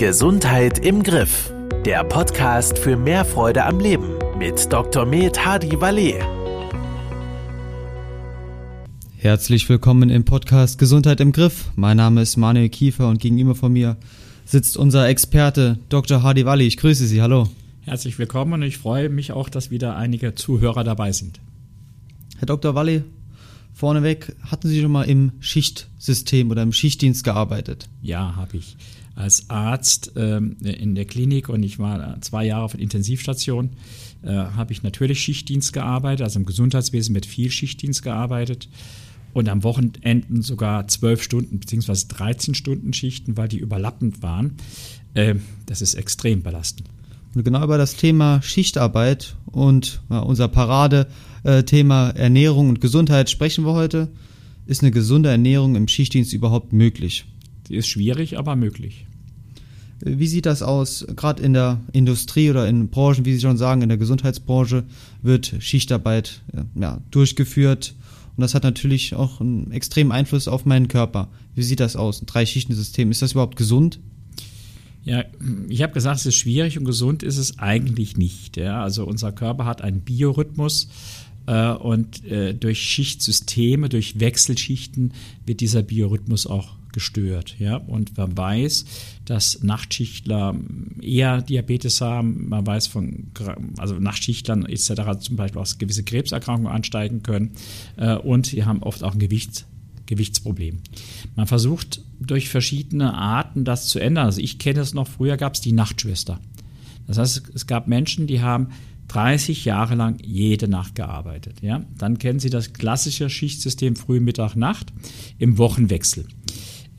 Gesundheit im Griff. Der Podcast für mehr Freude am Leben mit Dr. Med Hadi Valet. Herzlich willkommen im Podcast Gesundheit im Griff. Mein Name ist Manuel Kiefer und gegenüber von mir sitzt unser Experte Dr. Hadi Wali. Ich grüße Sie. Hallo. Herzlich willkommen und ich freue mich auch, dass wieder einige Zuhörer dabei sind. Herr Dr. Walli, vorneweg, hatten Sie schon mal im Schichtsystem oder im Schichtdienst gearbeitet? Ja, habe ich. Als Arzt ähm, in der Klinik und ich war zwei Jahre auf der Intensivstation, äh, habe ich natürlich Schichtdienst gearbeitet, also im Gesundheitswesen mit viel Schichtdienst gearbeitet und am Wochenenden sogar zwölf Stunden bzw. 13 Stunden Schichten, weil die überlappend waren. Äh, das ist extrem belastend. Und genau über das Thema Schichtarbeit und ja, unser Parade-Thema Ernährung und Gesundheit sprechen wir heute. Ist eine gesunde Ernährung im Schichtdienst überhaupt möglich? Sie ist schwierig, aber möglich. Wie sieht das aus? Gerade in der Industrie oder in Branchen, wie Sie schon sagen, in der Gesundheitsbranche wird Schichtarbeit ja, durchgeführt. Und das hat natürlich auch einen extremen Einfluss auf meinen Körper. Wie sieht das aus? Ein Drei-Schichten-System, ist das überhaupt gesund? Ja, ich habe gesagt, es ist schwierig und gesund ist es eigentlich nicht. Ja? Also unser Körper hat einen Biorhythmus äh, und äh, durch Schichtsysteme, durch Wechselschichten wird dieser Biorhythmus auch gestört. Ja? Und man weiß, dass Nachtschichtler eher Diabetes haben. Man weiß von also Nachtschichtlern etc. zum Beispiel auch gewisse Krebserkrankungen ansteigen können. Äh, und sie haben oft auch ein Gewichts Gewichtsproblem. Man versucht durch verschiedene Arten das zu ändern. Also ich kenne es noch, früher gab es die Nachtschwester. Das heißt, es gab Menschen, die haben 30 Jahre lang jede Nacht gearbeitet. Ja? Dann kennen Sie das klassische Schichtsystem Früh, Mittag, Nacht im Wochenwechsel.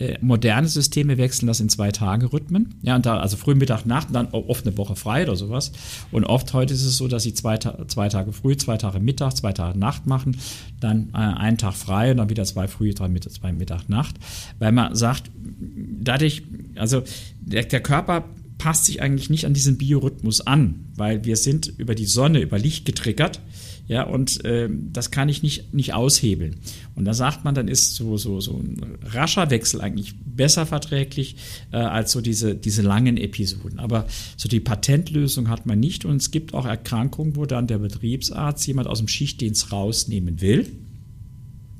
Äh, moderne Systeme wechseln das in zwei Tage Rhythmen. Ja, und da, also früh, Mittag, Nacht dann oft eine Woche frei oder sowas. Und oft heute ist es so, dass sie zwei, zwei Tage früh, zwei Tage Mittag, zwei Tage Nacht machen, dann äh, einen Tag frei und dann wieder zwei früh, drei Mittag, zwei Mittag, Nacht. Weil man sagt, dadurch, also der, der Körper passt sich eigentlich nicht an diesen Biorhythmus an, weil wir sind über die Sonne, über Licht getriggert ja, und äh, das kann ich nicht, nicht aushebeln. Und da sagt man, dann ist so, so, so ein rascher Wechsel eigentlich besser verträglich äh, als so diese, diese langen Episoden. Aber so die Patentlösung hat man nicht. Und es gibt auch Erkrankungen, wo dann der Betriebsarzt jemand aus dem Schichtdienst rausnehmen will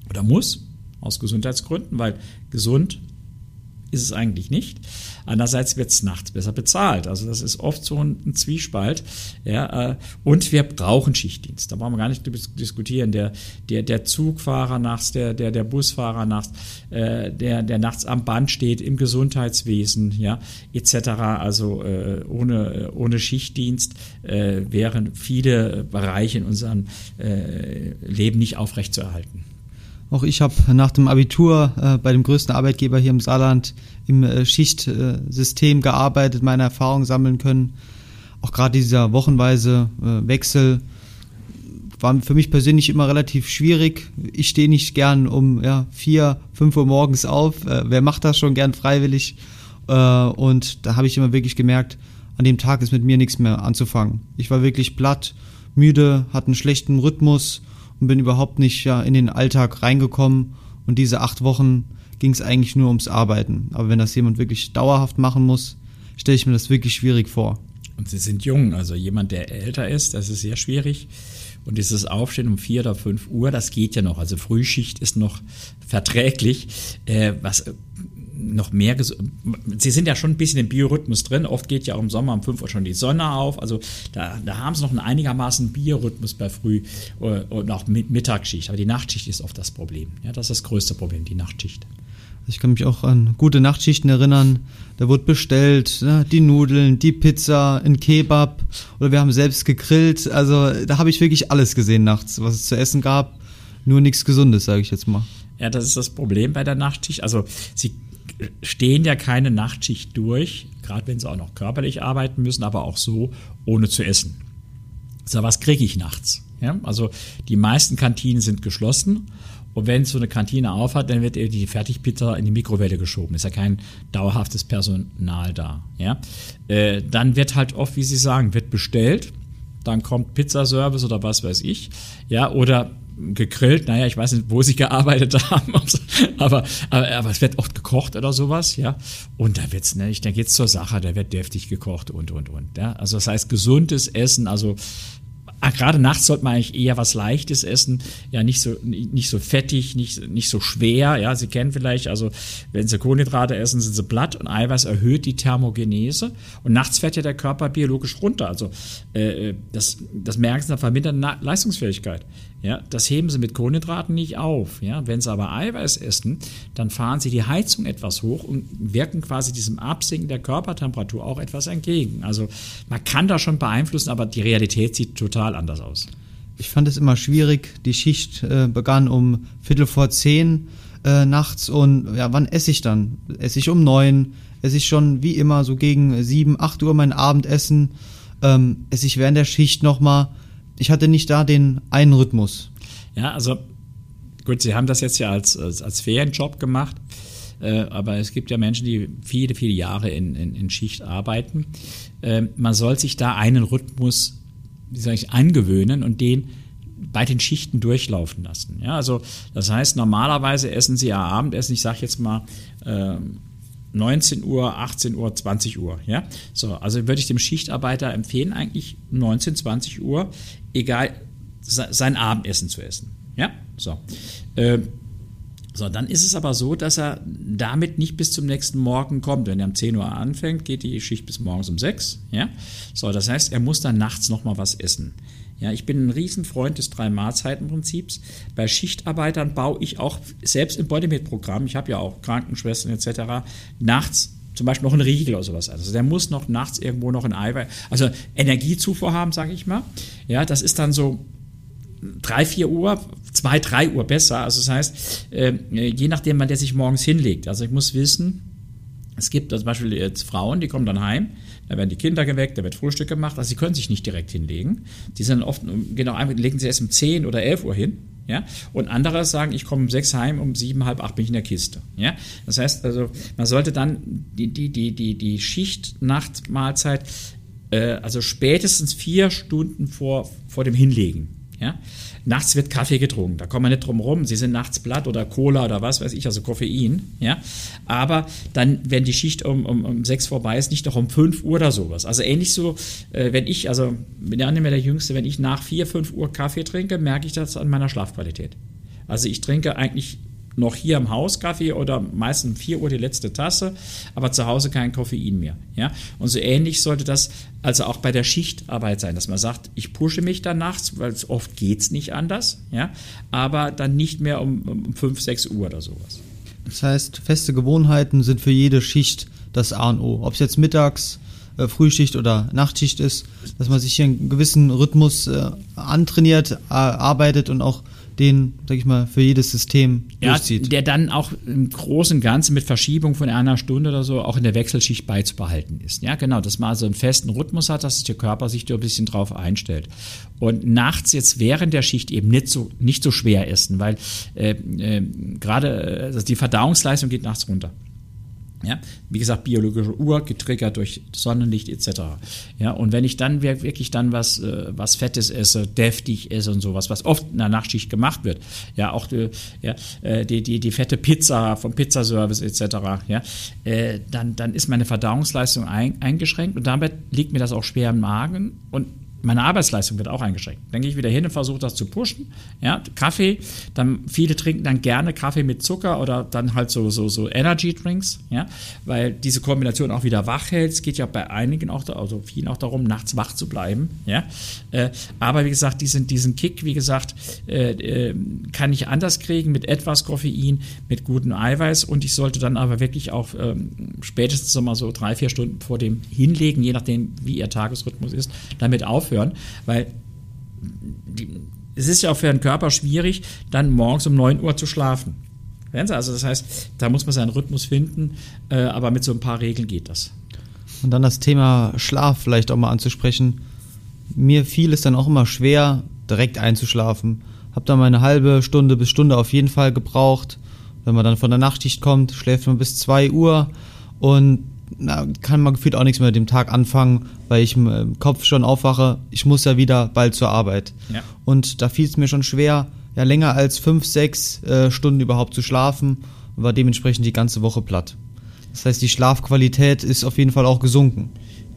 oder muss, aus Gesundheitsgründen, weil gesund ist es eigentlich nicht. Andererseits wird es nachts besser bezahlt. Also das ist oft so ein, Zwiespalt. Ja, äh, und wir brauchen Schichtdienst. Da brauchen wir gar nicht diskutieren. Der, der, der Zugfahrer nachts, der, der, der Busfahrer nachts, äh, der, der nachts am Band steht im Gesundheitswesen, ja, etc. Also äh, ohne, ohne Schichtdienst äh, wären viele Bereiche in unserem äh, Leben nicht aufrechtzuerhalten. Auch ich habe nach dem Abitur äh, bei dem größten Arbeitgeber hier im Saarland im äh, Schichtsystem gearbeitet, meine Erfahrungen sammeln können. Auch gerade dieser wochenweise äh, Wechsel war für mich persönlich immer relativ schwierig. Ich stehe nicht gern um ja, vier, fünf Uhr morgens auf. Äh, wer macht das schon gern freiwillig? Äh, und da habe ich immer wirklich gemerkt, an dem Tag ist mit mir nichts mehr anzufangen. Ich war wirklich platt, müde, hatte einen schlechten Rhythmus und bin überhaupt nicht ja, in den Alltag reingekommen. Und diese acht Wochen ging es eigentlich nur ums Arbeiten. Aber wenn das jemand wirklich dauerhaft machen muss, stelle ich mir das wirklich schwierig vor. Und Sie sind jung, also jemand, der älter ist, das ist sehr schwierig. Und dieses Aufstehen um vier oder fünf Uhr, das geht ja noch. Also Frühschicht ist noch verträglich. Äh, was noch mehr, sie sind ja schon ein bisschen im Biorhythmus drin. Oft geht ja auch im Sommer um 5 Uhr schon die Sonne auf. Also da, da haben sie noch einen einigermaßen Biorhythmus bei Früh- äh, und auch Mittagsschicht. Aber die Nachtschicht ist oft das Problem. Ja, das ist das größte Problem, die Nachtschicht. Ich kann mich auch an gute Nachtschichten erinnern. Da wurde bestellt, ne, die Nudeln, die Pizza, ein Kebab oder wir haben selbst gegrillt. Also da habe ich wirklich alles gesehen nachts, was es zu essen gab. Nur nichts Gesundes, sage ich jetzt mal. Ja, das ist das Problem bei der Nachtschicht. Also sie stehen ja keine Nachtschicht durch, gerade wenn sie auch noch körperlich arbeiten müssen, aber auch so, ohne zu essen. So, was kriege ich nachts? Ja, also die meisten Kantinen sind geschlossen und wenn so eine Kantine aufhat, dann wird die Fertigpizza in die Mikrowelle geschoben. Ist ja kein dauerhaftes Personal da. Ja? Äh, dann wird halt oft, wie Sie sagen, wird bestellt. Dann kommt Pizzaservice oder was weiß ich. Ja, oder gegrillt, naja, ich weiß nicht, wo sie gearbeitet haben, ob sie, aber, aber, aber es wird oft gekocht oder sowas, ja. Und da wird's, ne, ich denke jetzt zur Sache, da wird deftig gekocht und, und, und, ja. Also das heißt gesundes Essen, also Ah, gerade nachts sollte man eigentlich eher was Leichtes essen, ja, nicht so, nicht so fettig, nicht, nicht so schwer, ja, Sie kennen vielleicht, also, wenn Sie Kohlenhydrate essen, sind sie blatt und Eiweiß erhöht die Thermogenese und nachts fährt ja der Körper biologisch runter, also, äh, das, das merken Sie dann vermindert Leistungsfähigkeit. Ja, das heben sie mit Kohlenhydraten nicht auf. Ja, wenn sie aber Eiweiß essen, dann fahren sie die Heizung etwas hoch und wirken quasi diesem Absinken der Körpertemperatur auch etwas entgegen. Also man kann das schon beeinflussen, aber die Realität sieht total anders aus. Ich fand es immer schwierig. Die Schicht äh, begann um Viertel vor zehn äh, nachts und ja, wann esse ich dann? Esse ich um neun? Esse ich schon wie immer so gegen sieben, acht Uhr mein Abendessen? Ähm, esse ich während der Schicht nochmal? ich hatte nicht da den einen Rhythmus. Ja, also gut, Sie haben das jetzt ja als, als, als Ferienjob gemacht, äh, aber es gibt ja Menschen, die viele, viele Jahre in, in, in Schicht arbeiten. Äh, man soll sich da einen Rhythmus, wie sage ich, angewöhnen und den bei den Schichten durchlaufen lassen. Ja, also das heißt, normalerweise essen Sie ja Abendessen, ich sage jetzt mal, äh, 19 Uhr, 18 Uhr, 20 Uhr. Ja? So, also würde ich dem Schichtarbeiter empfehlen, eigentlich 19, 20 Uhr, egal, sein Abendessen zu essen. Ja, so. Äh, so, dann ist es aber so, dass er damit nicht bis zum nächsten Morgen kommt. Wenn er um 10 Uhr anfängt, geht die Schicht bis morgens um 6. Ja? So, das heißt, er muss dann nachts nochmal was essen. Ja, ich bin ein Riesenfreund des Drei-Mahlzeiten-Prinzips. Bei Schichtarbeitern baue ich auch selbst im Bodymate-Programm, ich habe ja auch Krankenschwestern etc., nachts zum Beispiel noch einen Riegel oder sowas. Also der muss noch nachts irgendwo noch ein Eiweiß, also Energiezufuhr haben, sage ich mal. Ja, das ist dann so drei, vier Uhr, zwei, drei Uhr besser. Also das heißt, äh, je nachdem, wann der sich morgens hinlegt. Also ich muss wissen, es gibt zum Beispiel jetzt Frauen, die kommen dann heim, da werden die Kinder geweckt, da wird Frühstück gemacht, also sie können sich nicht direkt hinlegen. Die sind oft, genau, legen sie erst um 10 oder 11 Uhr hin. Ja? Und andere sagen, ich komme um 6 heim, um 7, halb 8 bin ich in der Kiste. Ja? Das heißt also, man sollte dann die, die, die, die, die Schicht-Nacht-Mahlzeit, äh, also spätestens vier Stunden vor, vor dem Hinlegen. Ja? Nachts wird Kaffee getrunken, da kommen wir nicht drum rum. Sie sind nachts Blatt oder Cola oder was weiß ich, also Koffein. Ja? Aber dann, wenn die Schicht um, um, um sechs vorbei ist, nicht noch um fünf Uhr oder sowas. Also ähnlich so, äh, wenn ich, also bin ja nicht mehr der Jüngste, wenn ich nach vier, fünf Uhr Kaffee trinke, merke ich das an meiner Schlafqualität. Also ich trinke eigentlich noch hier im Haus Kaffee oder meistens um 4 Uhr die letzte Tasse, aber zu Hause kein Koffein mehr. Ja? Und so ähnlich sollte das also auch bei der Schichtarbeit sein, dass man sagt, ich pushe mich dann nachts, weil oft geht es nicht anders, ja? aber dann nicht mehr um, um 5, 6 Uhr oder sowas. Das heißt, feste Gewohnheiten sind für jede Schicht das A und O. Ob es jetzt mittags, äh, Frühschicht oder Nachtschicht ist, dass man sich hier einen gewissen Rhythmus äh, antrainiert, arbeitet und auch den, sag ich mal, für jedes System ja, durchzieht. Der dann auch im Großen und Ganzen mit Verschiebung von einer Stunde oder so auch in der Wechselschicht beizubehalten ist. Ja, genau, dass man also einen festen Rhythmus hat, dass der Körper sich da ein bisschen drauf einstellt. Und nachts jetzt während der Schicht eben nicht so, nicht so schwer essen, weil äh, äh, gerade also die Verdauungsleistung geht nachts runter. Ja, wie gesagt, biologische Uhr getriggert durch Sonnenlicht etc. Ja, und wenn ich dann wirklich dann was, äh, was Fettes esse, deftig esse und sowas, was oft in der Nachtschicht gemacht wird, ja, auch die, ja, äh, die, die, die fette Pizza vom Pizzaservice etc., ja, äh, dann, dann ist meine Verdauungsleistung ein, eingeschränkt und damit liegt mir das auch schwer im Magen und meine Arbeitsleistung wird auch eingeschränkt. Dann gehe ich wieder hin und versuche das zu pushen. Ja, Kaffee, dann viele trinken dann gerne Kaffee mit Zucker oder dann halt so, so, so Energy Drinks, ja, weil diese Kombination auch wieder wach hält. Es geht ja bei einigen auch, also vielen auch darum, nachts wach zu bleiben, ja. Äh, aber wie gesagt, diesen, diesen Kick, wie gesagt, äh, äh, kann ich anders kriegen mit etwas Koffein, mit gutem Eiweiß und ich sollte dann aber wirklich auch ähm, spätestens mal so drei, vier Stunden vor dem Hinlegen, je nachdem, wie ihr Tagesrhythmus ist, damit aufhören aufhören, weil die, es ist ja auch für den Körper schwierig, dann morgens um 9 Uhr zu schlafen. Also das heißt, da muss man seinen Rhythmus finden, äh, aber mit so ein paar Regeln geht das. Und dann das Thema Schlaf vielleicht auch mal anzusprechen. Mir fiel es dann auch immer schwer, direkt einzuschlafen. Hab dann meine halbe Stunde bis Stunde auf jeden Fall gebraucht. Wenn man dann von der Nachtschicht kommt, schläft man bis 2 Uhr und na, kann man gefühlt auch nichts mehr mit dem Tag anfangen, weil ich im Kopf schon aufwache, ich muss ja wieder bald zur Arbeit. Ja. Und da fiel es mir schon schwer, ja, länger als fünf, sechs äh, Stunden überhaupt zu schlafen und war dementsprechend die ganze Woche platt. Das heißt, die Schlafqualität ist auf jeden Fall auch gesunken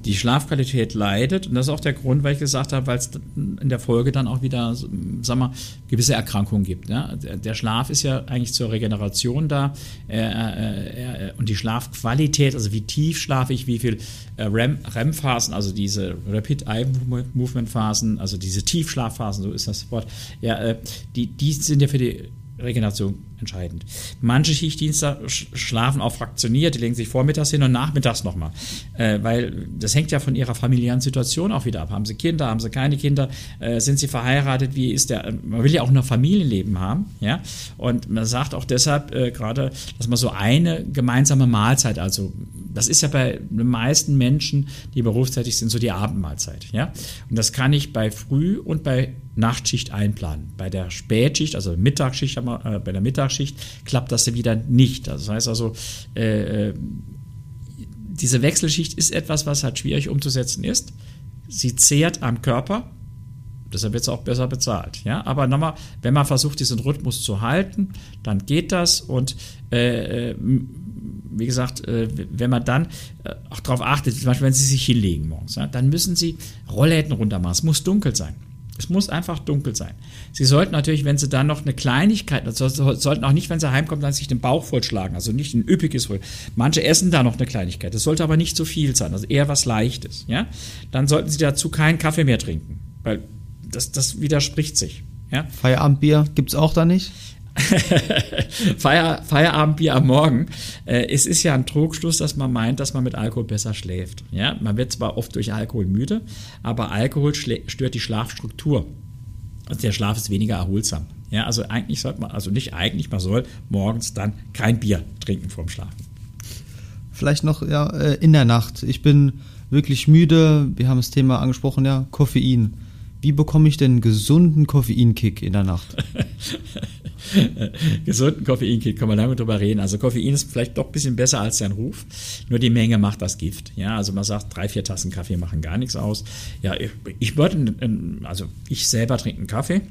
die Schlafqualität leidet. Und das ist auch der Grund, weil ich gesagt habe, weil es in der Folge dann auch wieder, sag mal, gewisse Erkrankungen gibt. Ja? Der Schlaf ist ja eigentlich zur Regeneration da. Äh, äh, und die Schlafqualität, also wie tief schlafe ich, wie viel äh, REM-Phasen, also diese Rapid Eye Movement Phasen, also diese Tiefschlafphasen, so ist das Wort, ja, die, die sind ja für die Regeneration entscheidend. Manche Schichtdienste schlafen auch fraktioniert, die legen sich vormittags hin und nachmittags nochmal. Äh, weil das hängt ja von ihrer familiären Situation auch wieder ab. Haben sie Kinder, haben sie keine Kinder, äh, sind sie verheiratet, wie ist der, man will ja auch noch Familienleben haben, ja. Und man sagt auch deshalb äh, gerade, dass man so eine gemeinsame Mahlzeit, also das ist ja bei den meisten Menschen, die berufstätig sind, so die Abendmahlzeit, ja. Und das kann ich bei Früh- und bei Nachtschicht einplanen. Bei der Spätschicht, also Mittagsschicht, äh, bei der Mittagsschicht klappt das wieder nicht. Das heißt also, äh, äh, diese Wechselschicht ist etwas, was halt schwierig umzusetzen ist. Sie zehrt am Körper, deshalb wird es auch besser bezahlt. Ja? Aber nochmal, wenn man versucht, diesen Rhythmus zu halten, dann geht das und äh, äh wie gesagt, äh, wenn man dann auch darauf achtet, zum Beispiel, wenn Sie sich hinlegen morgens, dann müssen Sie Rollläden runtermachen. Es muss dunkel sein. Es muss einfach dunkel sein. Sie sollten natürlich, wenn Sie dann noch eine Kleinigkeit, also sollten auch nicht, wenn Sie heimkommen, dann sich den Bauch vollschlagen, also nicht ein üppiges voll. Manche essen da noch eine Kleinigkeit. Das sollte aber nicht zu viel sein, also eher was Leichtes. Ja? Dann sollten Sie dazu keinen Kaffee mehr trinken, weil das, das widerspricht sich. Ja? Feierabendbier gibt es auch da nicht? Feier, Feierabendbier am Morgen. Äh, es ist ja ein Trugschluss, dass man meint, dass man mit Alkohol besser schläft. Ja, man wird zwar oft durch Alkohol müde, aber Alkohol stört die Schlafstruktur. Also der Schlaf ist weniger erholsam. Ja, also eigentlich sollte man, also nicht eigentlich, man soll morgens dann kein Bier trinken vorm Schlafen. Vielleicht noch ja, äh, in der Nacht. Ich bin wirklich müde. Wir haben das Thema angesprochen, ja, Koffein. Wie bekomme ich denn einen gesunden Koffeinkick in der Nacht? gesunden Koffeinkick, kann man damit drüber reden. Also Koffein ist vielleicht doch ein bisschen besser als sein Ruf, nur die Menge macht das Gift. Ja, also man sagt, drei, vier Tassen Kaffee machen gar nichts aus. Ja, ich, ich würde, also ich selber trinke einen Kaffee.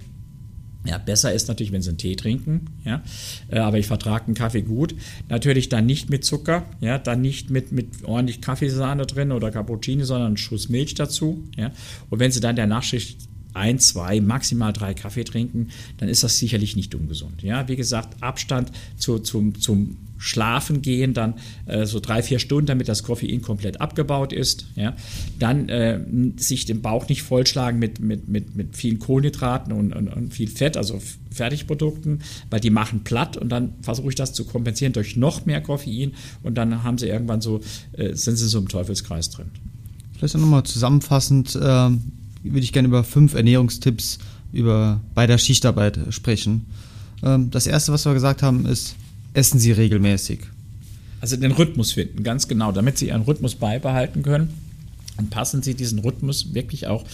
Ja, besser ist natürlich, wenn sie einen Tee trinken, ja. Äh, aber ich vertrage einen Kaffee gut. Natürlich dann nicht mit Zucker, ja, dann nicht mit, mit ordentlich Kaffeesahne drin oder Cappuccino, sondern einen Schuss Milch dazu, ja. Und wenn sie dann der Nachschicht ein, zwei, maximal drei Kaffee trinken, dann ist das sicherlich nicht ungesund. Ja, wie gesagt, Abstand zu, zum, zum Schlafen gehen, dann äh, so drei, vier Stunden, damit das Koffein komplett abgebaut ist. Ja, dann äh, sich den Bauch nicht vollschlagen mit, mit, mit, mit vielen Kohlenhydraten und, und, und viel Fett, also Fertigprodukten, weil die machen platt und dann versuche ich das zu kompensieren durch noch mehr Koffein und dann haben sie irgendwann so, äh, sind sie so im Teufelskreis drin. Vielleicht nochmal zusammenfassend, ähm, würde ich gerne über fünf Ernährungstipps über, bei der Schichtarbeit sprechen. Ähm, das erste, was wir gesagt haben, ist, essen Sie regelmäßig. Also den Rhythmus finden, ganz genau, damit Sie Ihren Rhythmus beibehalten können. Und passen Sie diesen Rhythmus wirklich auch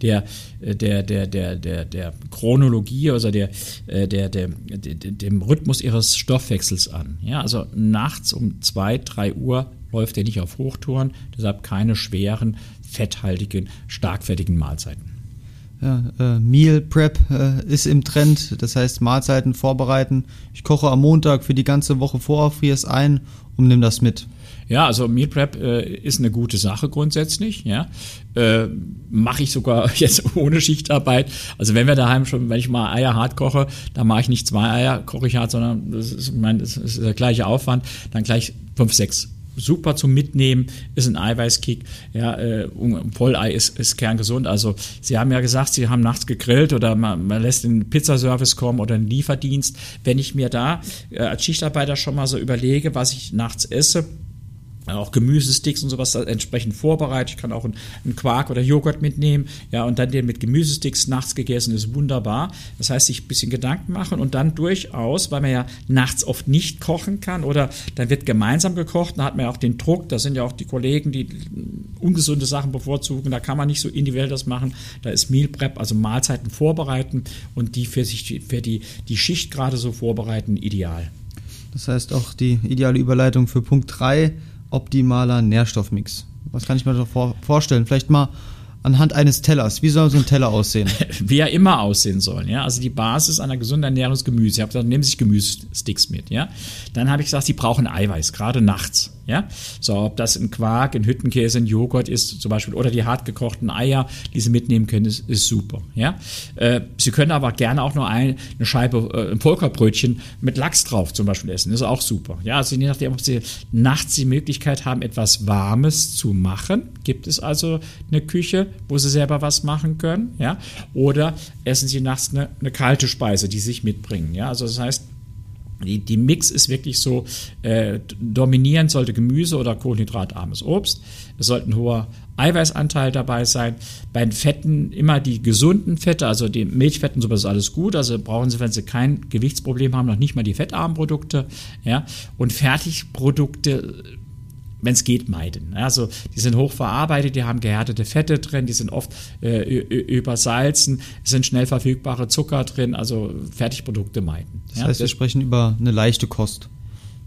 der, der, der, der, der, der Chronologie, also der, der, der, der, dem Rhythmus Ihres Stoffwechsels an. Ja, also nachts um 2, 3 Uhr läuft er nicht auf Hochtouren, deshalb keine schweren, fetthaltigen, starkfettigen Mahlzeiten. Ja, äh, Meal Prep äh, ist im Trend, das heißt Mahlzeiten vorbereiten. Ich koche am Montag für die ganze Woche vor, friere es ein und nimm das mit. Ja, also Meal Prep äh, ist eine gute Sache grundsätzlich. Ja, äh, mache ich sogar jetzt ohne Schichtarbeit. Also wenn wir daheim schon, wenn ich mal Eier hart koche, dann mache ich nicht zwei Eier koche ich hart, sondern das ist, mein, das ist der gleiche Aufwand, dann gleich fünf, sechs super zum Mitnehmen, ist ein Eiweißkick. Ja, äh, Vollei ist, ist kerngesund. Also Sie haben ja gesagt, Sie haben nachts gegrillt oder man, man lässt den Pizzaservice kommen oder einen Lieferdienst. Wenn ich mir da äh, als Schichtarbeiter schon mal so überlege, was ich nachts esse, auch Gemüsesticks und sowas entsprechend vorbereitet. Ich kann auch einen Quark oder Joghurt mitnehmen, ja, und dann den mit Gemüsesticks nachts gegessen ist wunderbar. Das heißt, sich ein bisschen Gedanken machen und dann durchaus, weil man ja nachts oft nicht kochen kann oder dann wird gemeinsam gekocht, dann hat man ja auch den Druck, da sind ja auch die Kollegen, die ungesunde Sachen bevorzugen, da kann man nicht so individuell das machen. Da ist Meal Prep, also Mahlzeiten vorbereiten und die für sich für die, die Schicht gerade so vorbereiten, ideal. Das heißt auch die ideale Überleitung für Punkt 3 optimaler Nährstoffmix? Was kann ich mir da vor, vorstellen? Vielleicht mal anhand eines Tellers. Wie soll so ein Teller aussehen? Wie er immer aussehen soll. Ja? Also die Basis einer gesunden Ernährung ist Gemüse. Ich habe gesagt, nehmen Sie sich Gemüsesticks mit. Ja? Dann habe ich gesagt, Sie brauchen Eiweiß, gerade nachts. Ja? So, ob das ein Quark, ein Hüttenkäse, ein Joghurt ist zum Beispiel oder die hart gekochten Eier, die Sie mitnehmen können, ist, ist super. Ja? Äh, Sie können aber gerne auch nur ein, eine Scheibe, äh, ein Vollkornbrötchen mit Lachs drauf zum Beispiel essen. Ist auch super. Ja? Also je nachdem, ob Sie nachts die Möglichkeit haben, etwas Warmes zu machen, gibt es also eine Küche, wo Sie selber was machen können. Ja? Oder essen Sie nachts eine, eine kalte Speise, die Sie sich mitbringen. Ja? Also das heißt, die, die Mix ist wirklich so, äh, dominierend sollte Gemüse oder kohlenhydratarmes Obst. Es sollte ein hoher Eiweißanteil dabei sein. Bei den Fetten immer die gesunden Fette, also die Milchfetten, sowas ist alles gut. Also brauchen Sie, wenn Sie kein Gewichtsproblem haben, noch nicht mal die fettarmen Produkte. Ja? Und Fertigprodukte wenn es geht, meiden. Also die sind hochverarbeitet, die haben gehärtete Fette drin, die sind oft äh, übersalzen, es sind schnell verfügbare Zucker drin, also Fertigprodukte meiden. Das heißt, wir sprechen über eine leichte Kost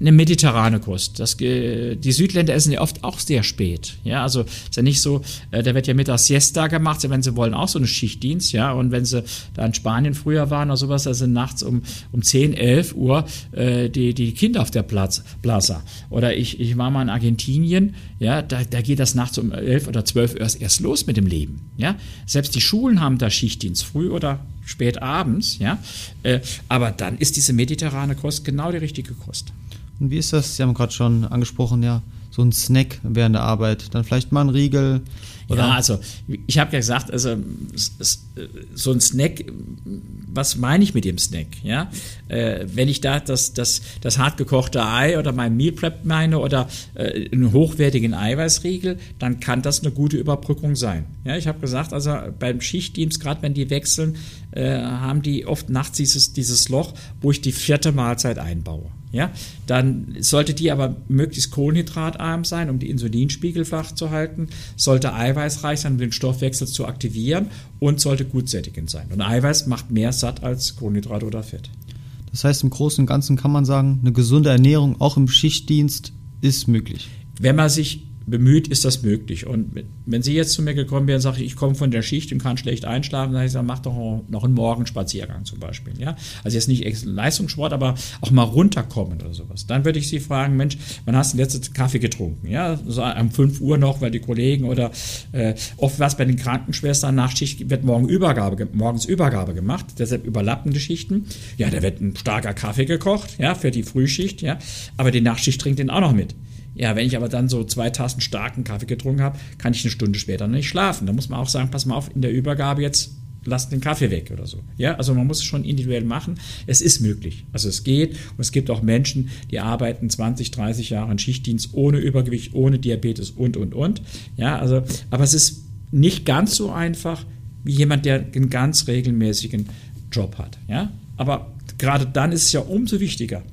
eine mediterrane Kost. Das, die Südländer essen ja oft auch sehr spät. Ja, also ist ja nicht so, äh, da wird ja mittags Siesta gemacht, wenn sie wollen, auch so eine Schichtdienst, ja. Und wenn sie da in Spanien früher waren oder sowas, da sind nachts um, um 10, 11 Uhr äh, die, die Kinder auf der Plaza. Oder ich, ich war mal in Argentinien, ja, da, da geht das nachts um 11 oder 12 Uhr erst, erst los mit dem Leben. Ja. Selbst die Schulen haben da Schichtdienst, früh oder spät abends, ja. Äh, aber dann ist diese mediterrane Kost genau die richtige Kost. Und wie ist das? Sie haben gerade schon angesprochen, ja, so ein Snack während der Arbeit. Dann vielleicht mal ein Riegel. Oder? Ja, also ich habe ja gesagt, also so ein Snack, was meine ich mit dem Snack? Ja, äh, wenn ich da das, das, das hart gekochte Ei oder mein Meal Prep meine oder äh, einen hochwertigen Eiweißriegel, dann kann das eine gute Überbrückung sein. Ja, ich habe gesagt, also beim Schichtdienst, gerade wenn die wechseln, äh, haben die oft nachts dieses, dieses Loch, wo ich die vierte Mahlzeit einbaue ja, dann sollte die aber möglichst kohlenhydratarm sein, um die Insulinspiegel flach zu halten, sollte eiweißreich sein, um den Stoffwechsel zu aktivieren und sollte gut sättigend sein. Und Eiweiß macht mehr satt als Kohlenhydrat oder Fett. Das heißt, im Großen und Ganzen kann man sagen, eine gesunde Ernährung auch im Schichtdienst ist möglich. Wenn man sich bemüht, ist das möglich. Und wenn Sie jetzt zu mir gekommen wären und sagen, ich komme von der Schicht und kann schlecht einschlafen, dann ich sage, mach doch noch einen Morgenspaziergang zum Beispiel. Ja? Also jetzt nicht Leistungssport, aber auch mal runterkommen oder sowas. Dann würde ich Sie fragen, Mensch, wann hast du den letzten Kaffee getrunken? Ja, so um 5 Uhr noch, weil die Kollegen oder äh, oft was bei den Krankenschwestern nach Schicht wird morgen Übergabe, morgens Übergabe gemacht, deshalb überlappende Schichten. Ja, da wird ein starker Kaffee gekocht, ja, für die Frühschicht, ja, aber die Nachtschicht trinkt den auch noch mit. Ja, wenn ich aber dann so zwei Tassen starken Kaffee getrunken habe, kann ich eine Stunde später nicht schlafen. Da muss man auch sagen, pass mal auf, in der Übergabe jetzt lasst den Kaffee weg oder so. Ja, also man muss es schon individuell machen. Es ist möglich. Also es geht und es gibt auch Menschen, die arbeiten 20, 30 Jahre in Schichtdienst ohne Übergewicht, ohne Diabetes und, und, und. Ja, also, aber es ist nicht ganz so einfach wie jemand, der einen ganz regelmäßigen Job hat. Ja, aber gerade dann ist es ja umso wichtiger,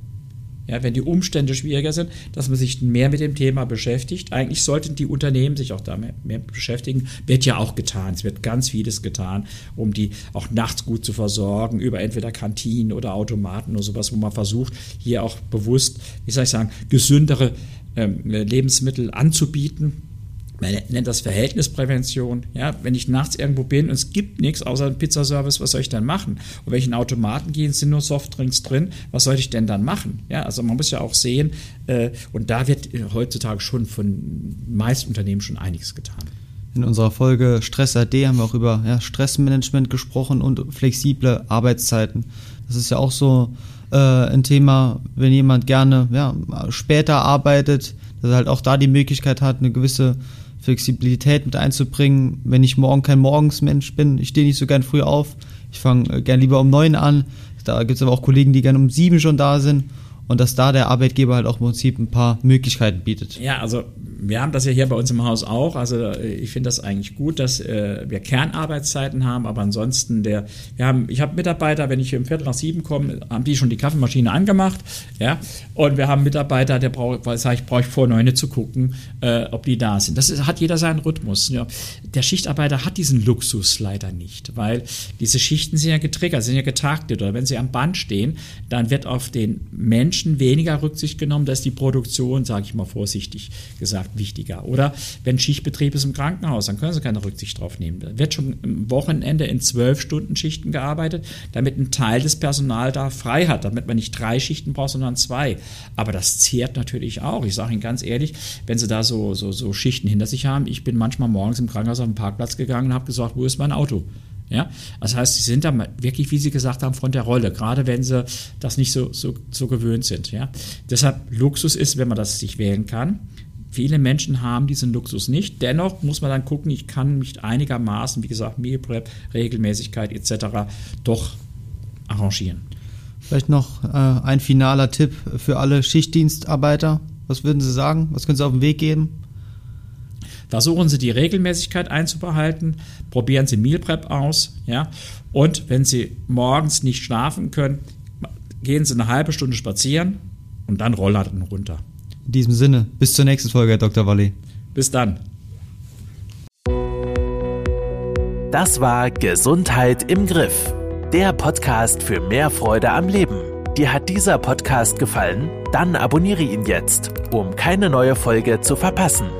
ja, wenn die Umstände schwieriger sind, dass man sich mehr mit dem Thema beschäftigt. Eigentlich sollten die Unternehmen sich auch damit mehr beschäftigen. Wird ja auch getan. Es wird ganz vieles getan, um die auch nachts gut zu versorgen, über entweder Kantinen oder Automaten oder sowas, wo man versucht, hier auch bewusst, wie soll ich sagen, gesündere ähm, Lebensmittel anzubieten man nennt das Verhältnisprävention. Ja, wenn ich nachts irgendwo bin und es gibt nichts außer einem Pizzaservice, was soll ich dann machen? Und wenn ich in Automaten gehe, sind nur Softdrinks drin, was soll ich denn dann machen? Ja, also man muss ja auch sehen, äh, und da wird heutzutage schon von meisten Unternehmen schon einiges getan. In unserer Folge Stress AD haben wir auch über ja, Stressmanagement gesprochen und flexible Arbeitszeiten. Das ist ja auch so äh, ein Thema, wenn jemand gerne ja, später arbeitet, dass er halt auch da die Möglichkeit hat, eine gewisse Flexibilität mit einzubringen. Wenn ich morgen kein Morgensmensch bin, ich stehe nicht so gern früh auf, ich fange äh, gern lieber um neun an. Da gibt es aber auch Kollegen, die gern um sieben schon da sind und dass da der Arbeitgeber halt auch im Prinzip ein paar Möglichkeiten bietet. Ja, also wir haben das ja hier bei uns im Haus auch. Also äh, ich finde das eigentlich gut, dass äh, wir Kernarbeitszeiten haben, aber ansonsten der, wir haben, ich habe Mitarbeiter, wenn ich im Viertel nach sieben komme, haben die schon die Kaffeemaschine angemacht, ja, und wir haben Mitarbeiter, der braucht, sage ich, brauche ich vor neun zu gucken, äh, ob die da sind. Das ist, hat jeder seinen Rhythmus. Ja. Der Schichtarbeiter hat diesen Luxus leider nicht, weil diese Schichten sind ja getriggert, sind ja getaktet oder wenn sie am Band stehen, dann wird auf den Menschen weniger Rücksicht genommen, dass die Produktion, sage ich mal vorsichtig gesagt, wichtiger. Oder wenn Schichtbetrieb ist im Krankenhaus, dann können Sie keine Rücksicht drauf nehmen. Da wird schon am Wochenende in zwölf Stunden Schichten gearbeitet, damit ein Teil des Personals da frei hat, damit man nicht drei Schichten braucht, sondern zwei. Aber das zehrt natürlich auch. Ich sage Ihnen ganz ehrlich, wenn Sie da so, so, so Schichten hinter sich haben, ich bin manchmal morgens im Krankenhaus auf den Parkplatz gegangen und habe gesagt, wo ist mein Auto? Ja, das heißt, sie sind da wirklich, wie Sie gesagt haben, von der Rolle, gerade wenn sie das nicht so, so, so gewöhnt sind. Ja, deshalb Luxus ist, wenn man das sich wählen kann. Viele Menschen haben diesen Luxus nicht. Dennoch muss man dann gucken, ich kann mich einigermaßen, wie gesagt, Meal Prep, Regelmäßigkeit etc. doch arrangieren. Vielleicht noch äh, ein finaler Tipp für alle Schichtdienstarbeiter. Was würden Sie sagen? Was können Sie auf den Weg geben? Versuchen Sie die Regelmäßigkeit einzubehalten, probieren Sie Meal Prep aus, ja, und wenn Sie morgens nicht schlafen können, gehen Sie eine halbe Stunde spazieren und dann Rollladen runter. In diesem Sinne, bis zur nächsten Folge, Herr Dr. Walli. Bis dann. Das war Gesundheit im Griff, der Podcast für mehr Freude am Leben. Dir hat dieser Podcast gefallen? Dann abonniere ihn jetzt, um keine neue Folge zu verpassen.